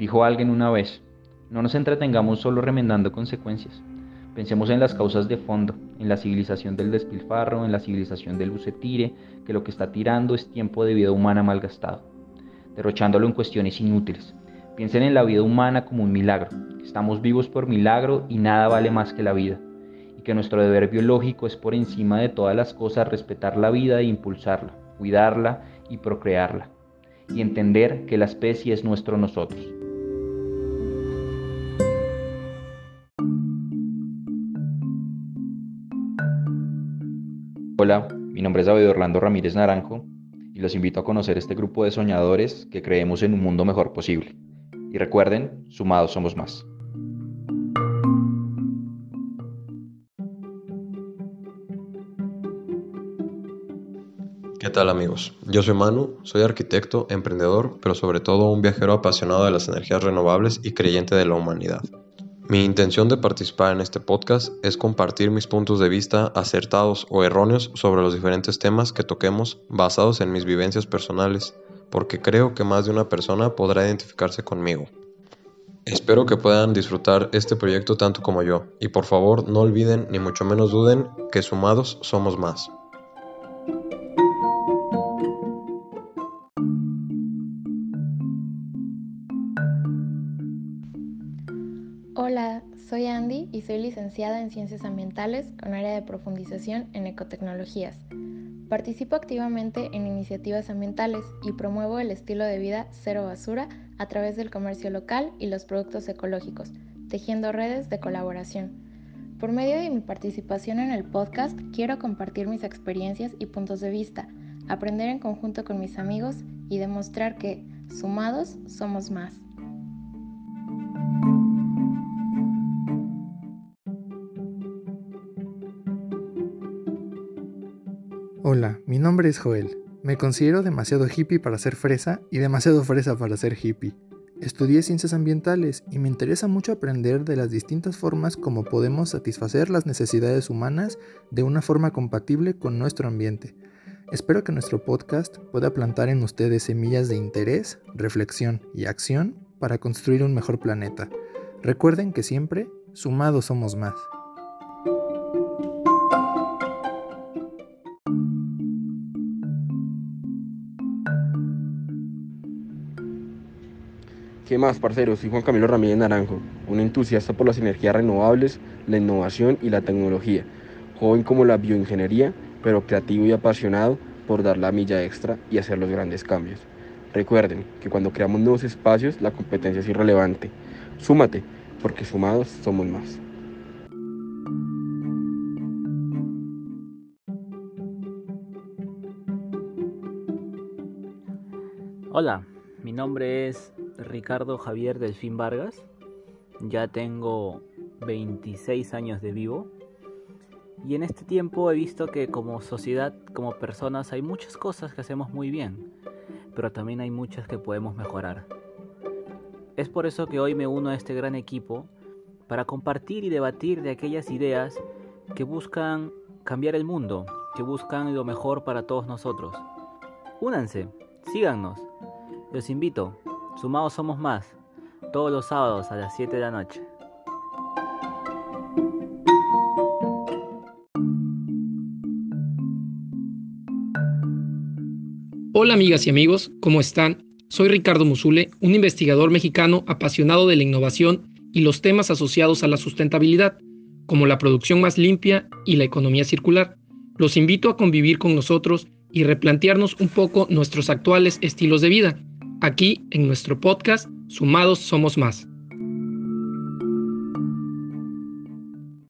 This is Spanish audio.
Dijo alguien una vez, no nos entretengamos solo remendando consecuencias. Pensemos en las causas de fondo, en la civilización del despilfarro, en la civilización del bucetire, que lo que está tirando es tiempo de vida humana malgastado, derrochándolo en cuestiones inútiles. Piensen en la vida humana como un milagro. Estamos vivos por milagro y nada vale más que la vida. Y que nuestro deber biológico es por encima de todas las cosas respetar la vida e impulsarla, cuidarla y procrearla. Y entender que la especie es nuestro nosotros. Hola, mi nombre es David Orlando Ramírez Naranjo y los invito a conocer este grupo de soñadores que creemos en un mundo mejor posible. Y recuerden, sumados somos más. ¿Qué tal amigos? Yo soy Manu, soy arquitecto, emprendedor, pero sobre todo un viajero apasionado de las energías renovables y creyente de la humanidad. Mi intención de participar en este podcast es compartir mis puntos de vista acertados o erróneos sobre los diferentes temas que toquemos basados en mis vivencias personales, porque creo que más de una persona podrá identificarse conmigo. Espero que puedan disfrutar este proyecto tanto como yo, y por favor no olviden ni mucho menos duden que sumados somos más. Soy Andy y soy licenciada en Ciencias Ambientales con área de profundización en ecotecnologías. Participo activamente en iniciativas ambientales y promuevo el estilo de vida cero basura a través del comercio local y los productos ecológicos, tejiendo redes de colaboración. Por medio de mi participación en el podcast, quiero compartir mis experiencias y puntos de vista, aprender en conjunto con mis amigos y demostrar que, sumados, somos más. Hola, mi nombre es Joel. Me considero demasiado hippie para ser fresa y demasiado fresa para ser hippie. Estudié ciencias ambientales y me interesa mucho aprender de las distintas formas como podemos satisfacer las necesidades humanas de una forma compatible con nuestro ambiente. Espero que nuestro podcast pueda plantar en ustedes semillas de interés, reflexión y acción para construir un mejor planeta. Recuerden que siempre, sumados somos más. ¿Qué más, parceros? Soy Juan Camilo Ramírez Naranjo, un entusiasta por las energías renovables, la innovación y la tecnología. Joven como la bioingeniería, pero creativo y apasionado por dar la milla extra y hacer los grandes cambios. Recuerden que cuando creamos nuevos espacios, la competencia es irrelevante. Súmate, porque sumados somos más. Hola, mi nombre es Ricardo Javier Delfín Vargas. Ya tengo 26 años de vivo. Y en este tiempo he visto que como sociedad, como personas, hay muchas cosas que hacemos muy bien, pero también hay muchas que podemos mejorar. Es por eso que hoy me uno a este gran equipo para compartir y debatir de aquellas ideas que buscan cambiar el mundo, que buscan lo mejor para todos nosotros. Únanse, síganos. Los invito, Sumados somos más, todos los sábados a las 7 de la noche. Hola amigas y amigos, ¿cómo están? Soy Ricardo Musule, un investigador mexicano apasionado de la innovación y los temas asociados a la sustentabilidad, como la producción más limpia y la economía circular. Los invito a convivir con nosotros y replantearnos un poco nuestros actuales estilos de vida aquí en nuestro podcast Sumados Somos Más.